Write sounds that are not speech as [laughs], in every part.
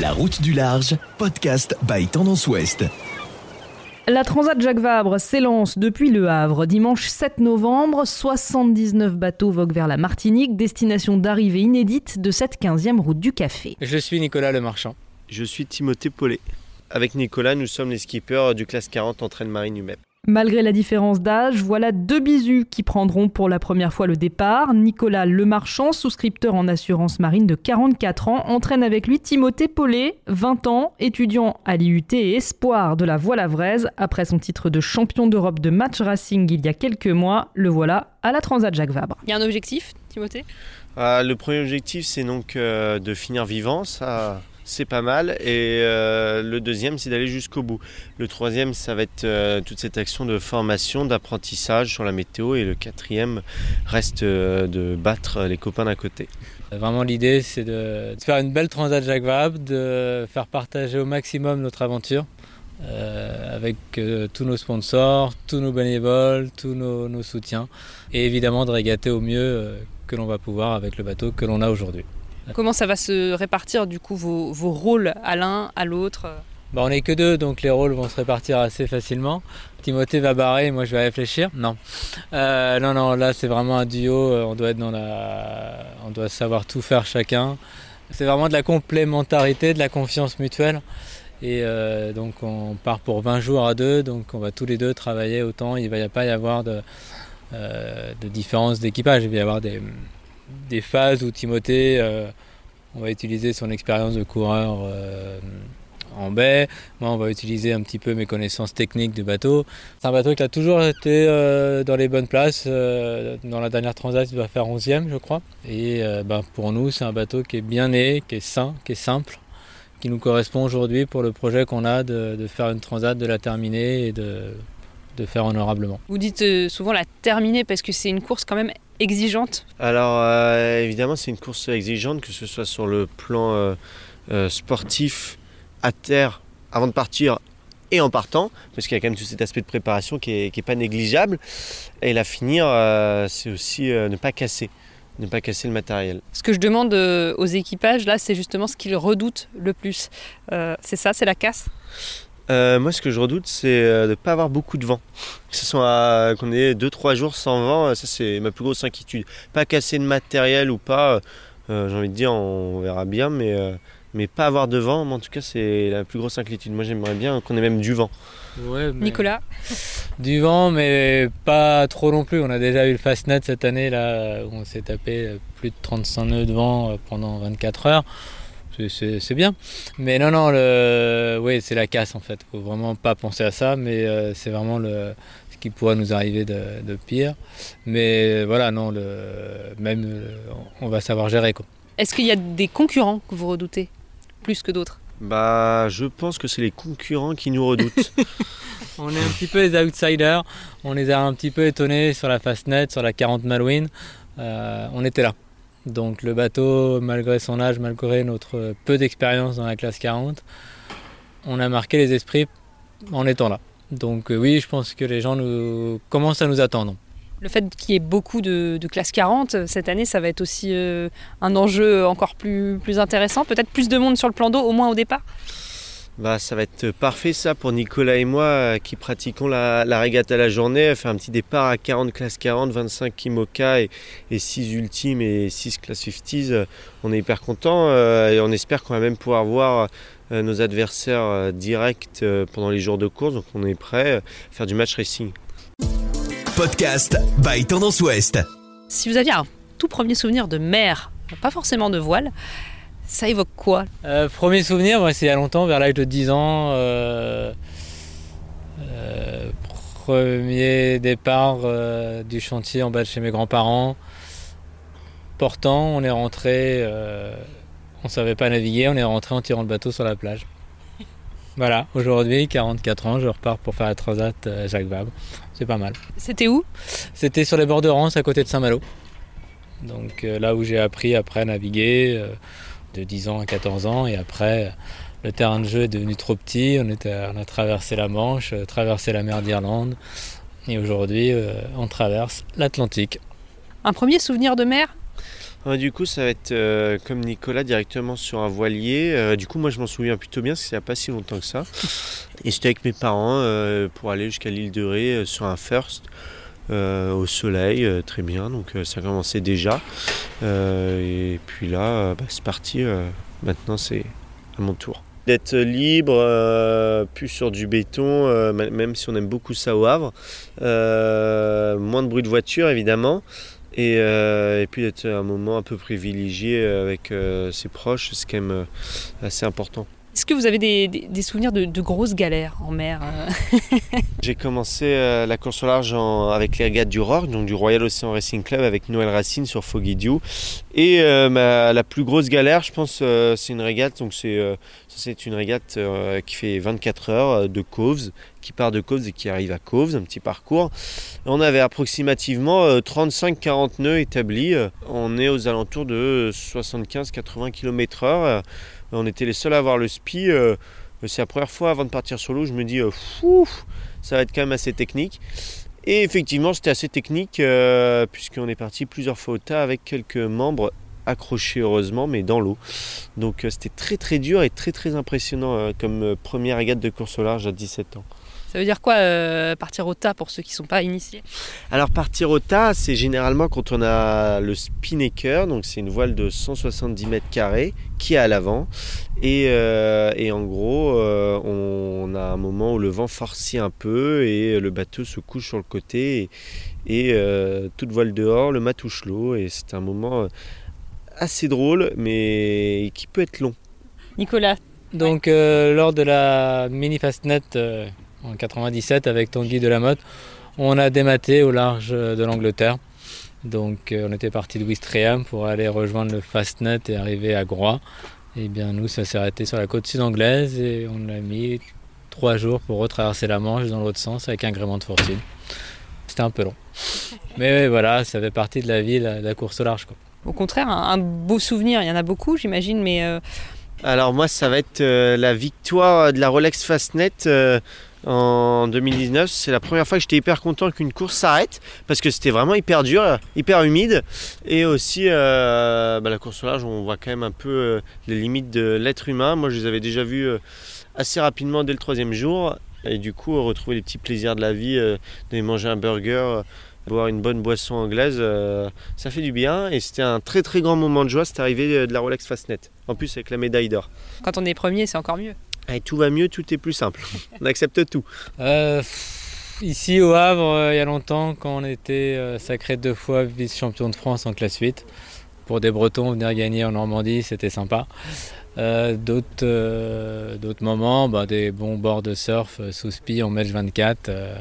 La route du large, podcast by Tendance Ouest. La Transat Jacques Vabre s'élance depuis Le Havre. Dimanche 7 novembre, 79 bateaux voguent vers la Martinique, destination d'arrivée inédite de cette 15e route du café. Je suis Nicolas Le Marchand. Je suis Timothée Paulet. Avec Nicolas, nous sommes les skippers du classe 40 entraîne marine UMEP. Malgré la différence d'âge, voilà deux bisous qui prendront pour la première fois le départ. Nicolas Lemarchand, souscripteur en assurance marine de 44 ans, entraîne avec lui Timothée Paulet, 20 ans, étudiant à l'IUT et espoir de la voile avraise. Après son titre de champion d'Europe de match racing il y a quelques mois, le voilà à la Transat Jacques Vabre. Il y a un objectif, Timothée? Ah, Le premier objectif, c'est donc euh, de finir vivant. Ça, c'est pas mal. Et euh, le deuxième, c'est d'aller jusqu'au bout. Le troisième, ça va être euh, toute cette action de formation, d'apprentissage sur la météo. Et le quatrième reste euh, de battre les copains d'à côté. Vraiment, l'idée, c'est de, faire une belle transat Jacques Vabre, de faire partager au maximum notre aventure. avec tous nos sponsors, tous nos bénévoles, tous nos, soutiens, et évidemment de régater au mieux que l'on va pouvoir avec le bateau que l'on a aujourd'hui. Comment ça va se répartir du coup vos, vos rôles à l'un, à l'autre Bah, on n'est que deux, donc les rôles vont se répartir assez facilement. Timothée va barrer, moi je vais réfléchir. Non, Euh, non, non, là c'est vraiment un duo. euh, On doit être dans la, on doit savoir tout faire chacun. C'est vraiment de la complémentarité, de la confiance mutuelle. Et euh, donc on part pour 20 jours à deux, donc on va tous les deux travailler autant. Il ne va pas y avoir de, de différence d'équipage. Il va y avoir des, des phases où Timothée, euh, on va utiliser son expérience de coureur euh, en baie. Moi, on va utiliser un petit peu mes connaissances techniques du bateau. C'est un bateau qui a toujours été euh, dans les bonnes places. Dans la dernière transat, il doit faire 11e, je crois. Et ben, pour nous, c'est un bateau qui est bien né, qui est sain, qui est simple, qui nous correspond aujourd'hui pour le projet qu'on a de, faire une transat, de la terminer et de, faire honorablement. Vous dites souvent la terminer parce que c'est une course quand même exigeante. Alors, euh, évidemment, c'est une course exigeante, que ce soit sur le plan euh, euh, sportif, à terre, avant de partir et en partant, parce qu'il y a quand même tout cet aspect de préparation qui est, qui est pas négligeable. Et la finir, c'est aussi ne pas casser, ne pas casser le matériel. Ce que je demande aux équipages là, c'est justement ce qu'ils redoutent le plus. C'est ça, c'est la casse? Euh, moi, ce que je redoute, c'est euh, de ne pas avoir beaucoup de vent. Que ce soit à- qu'on ait 2-3 jours sans vent, euh, ça c'est ma plus grosse inquiétude. Pas casser de matériel ou pas, euh, j'ai envie de dire, on verra bien, mais, euh, mais pas avoir de vent, mais en tout cas, c'est la plus grosse inquiétude. Moi, j'aimerais bien qu'on ait même du vent. Nicolas, [laughs] Du vent, mais pas trop non plus. On a déjà eu le Fastnet cette année, là, où on s'est tapé plus de 35 nœuds de vent euh, pendant 24 heures. C'est- bien. Mais non, non, le... oui, c'est la casse en fait. faut vraiment pas penser à ça, mais euh, c'est vraiment le... ce qui pourrait nous arriver de, de pire. Mais voilà, non, le... même on va savoir gérer. Quoi. est-ce qu'il y a des concurrents que vous redoutez plus que d'autres? Bah, je pense que c'est les concurrents qui nous redoutent. [laughs] On est un petit peu les outsiders. On les a un petit peu étonnés sur la Fastnet, sur la 40 Malouine. Euh, on était là. Donc le bateau, malgré son âge, malgré notre peu d'expérience dans la classe 40, on a marqué les esprits en étant là. Donc euh, oui, je pense que les gens nous commencent à nous attendre. Le fait qu'il y ait beaucoup de, classe 40 euh, cette année, ça va être aussi euh, un enjeu encore plus intéressant. Peut-être plus de monde sur le plan d'eau, au moins au départ? Bah, ça va être parfait ça pour Nicolas et moi euh, qui pratiquons la, la régate à la journée. Faire un petit départ à 40 classe 40, 25 Kimoka et, et 6 ultimes et 6 class 50s. Euh, On est hyper contents euh, et on espère qu'on va même pouvoir voir euh, nos adversaires euh, directs euh, pendant les jours de course. Donc on est prêt à faire du match racing. Podcast by Tendance Ouest. Si vous aviez un tout premier souvenir de mer, pas forcément de voile, ça évoque quoi Euh, premier souvenir, c'est il y a longtemps, vers l'âge de 10 ans. euh, euh, premier départ du chantier en bas de chez mes grands-parents. Portant, on est rentré, on savait pas naviguer, on est rentré en tirant le bateau sur la plage. Voilà, aujourd'hui, 44 ans, je repars pour faire la transat Jacques Vabre. C'est pas mal. C'était où? C'était sur les bords de Rance, à côté de Saint-Malo. Donc là où j'ai appris après à naviguer, de 10 ans à 14 ans. Et après, le terrain de jeu est devenu trop petit. On, était, on a traversé la Manche, euh, traversé la mer d'Irlande. Et aujourd'hui, euh, on traverse l'Atlantique. Un premier souvenir de mer? Ouais, du coup, ça va être euh, comme Nicolas directement sur un voilier. Euh, du coup, moi, je m'en souviens plutôt bien parce que n'y a pas si longtemps que ça. Et j'étais avec mes parents euh, pour aller jusqu'à l'île de Ré euh, sur un first euh, au soleil, euh, très bien. Donc, euh, ça commençait déjà. Euh, et puis là, bah, c'est parti. maintenant, c'est à mon tour. D'être libre, plus sur du béton, même si on aime beaucoup ça au Havre. Moins de bruit de voiture, évidemment. Et, et puis d'être un moment un peu privilégié avec ses proches, c'est quand même assez important. Est-ce que vous avez des, souvenirs de, grosses galères en mer euh [laughs] J'ai commencé euh, la course au large avec les regattes du RORC, donc du Royal Ocean Racing Club avec Noël Racine sur Foggy Dew. Et euh, la plus grosse galère, je pense, c'est une régate. Donc c'est une régate qui fait 24 heures de Coves, qui part de Coves et qui arrive à Coves, un petit parcours. On avait approximativement euh, 35-40 nœuds établis. Euh, On est aux alentours de 75-80 km/h. On était les seuls à avoir le SPI. euh, c'est la première fois avant de partir sur l'eau, je me dis, euh, ça va être quand même assez technique. Et effectivement, c'était assez technique euh, puisqu'on est parti plusieurs fois au tas avec quelques membres accrochés heureusement, mais dans l'eau. Donc euh, c'était très très dur et très très impressionnant euh, comme euh, première régate de course au large à 17 ans. Ça veut dire quoi euh, partir au tas pour ceux qui ne sont pas initiés? Alors partir au tas, c'est généralement quand on a le spinnaker, donc c'est une voile de 170 mètres carrés qui est à l'avant. Et, euh, et en gros, euh, on a un moment où le vent farcit un peu et le bateau se couche sur le côté et, et, euh, toute voile dehors, le mât touche l'eau et c'est un moment assez drôle mais qui peut être long. Nicolas, Donc euh, lors de la mini Fastnet euh, en 97 avec Tanguy de la Motte, on a dématé au large de l'Angleterre. Donc euh, on était parti de Ouistreham pour aller rejoindre le Fastnet et arriver à Groix. Et bien nous ça s'est arrêté sur la côte sud anglaise et on a mis trois jours pour retraverser la Manche dans l'autre sens avec un gréement de fortune. C'était un peu long. [laughs] Mais voilà, ça fait partie de la vie, la, la course au large. Quoi. au contraire, un, un beau souvenir, il y en a beaucoup j'imagine, mais euh, Alors moi, ça va être euh, la victoire de la Rolex Fastnet euh, en 2019. C'est la première fois que j'étais hyper content qu'une course s'arrête parce que c'était vraiment hyper dur, hyper humide. Et aussi, euh, bah, la course au large, on voit quand même un peu euh, les limites de l'être humain. Moi, je les avais déjà vues euh, assez rapidement dès le troisième jour. Et du coup, retrouver les petits plaisirs de la vie, euh, d'aller manger un burger, boire une bonne boisson anglaise, ça fait du bien. Et c'était un très très grand moment de joie, cette arrivée de la Rolex Fastnet. En plus, avec la médaille d'or. quand on est premier, c'est encore mieux. Et tout va mieux, tout est plus simple. [laughs] On accepte tout. Euh, ici au Havre, euh, il y a longtemps, quand on était euh, sacré deux fois vice-champion de France en classe 8, pour des Bretons, venir gagner en Normandie, c'était sympa. Euh, d'autres, euh, d'autres moments, bah, des bons bords de surf euh, sous spi en match 24, euh,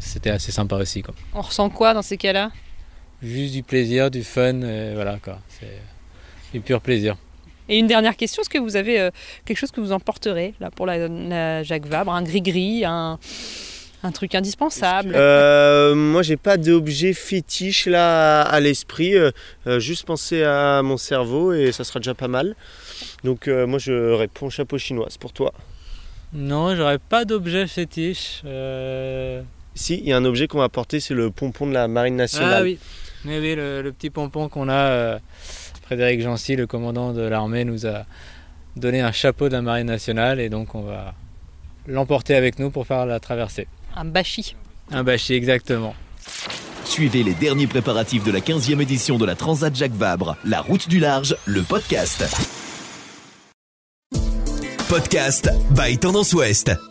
c'était assez sympa aussi. Quoi. On ressent quoi dans ces cas-là? Juste du plaisir, du fun, et voilà quoi. C'est du pur plaisir. Et une dernière question, est-ce que vous avez euh, quelque chose que vous emporterez là pour la, la Jacques Vabre, un gris-gris, un, un truc indispensable? Euh, moi, j'ai pas d'objet fétiche là à, l'esprit. Euh, euh, juste penser à mon cerveau et ça sera déjà pas mal. Donc, euh, moi, je réponds chapeau chinois. C'est pour toi. Non, j'aurais pas d'objet fétiche. euh, Si, il y a un objet qu'on va porter, c'est le pompon de la Marine nationale. Ah oui, mais oui, le, le petit pompon qu'on a, euh, Frédéric Jancy, le commandant de l'armée, nous a donné un chapeau de la marine nationale et donc on va l'emporter avec nous pour faire la traversée. Un bachi. Un bâchi exactement. Suivez les derniers préparatifs de la 15e édition de la Transat Jacques Vabre, la route du large, le podcast. Podcast by Tendance Ouest.